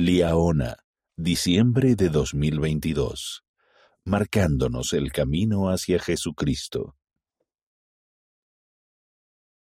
Liaona, diciembre de 2022. Marcándonos el camino hacia Jesucristo.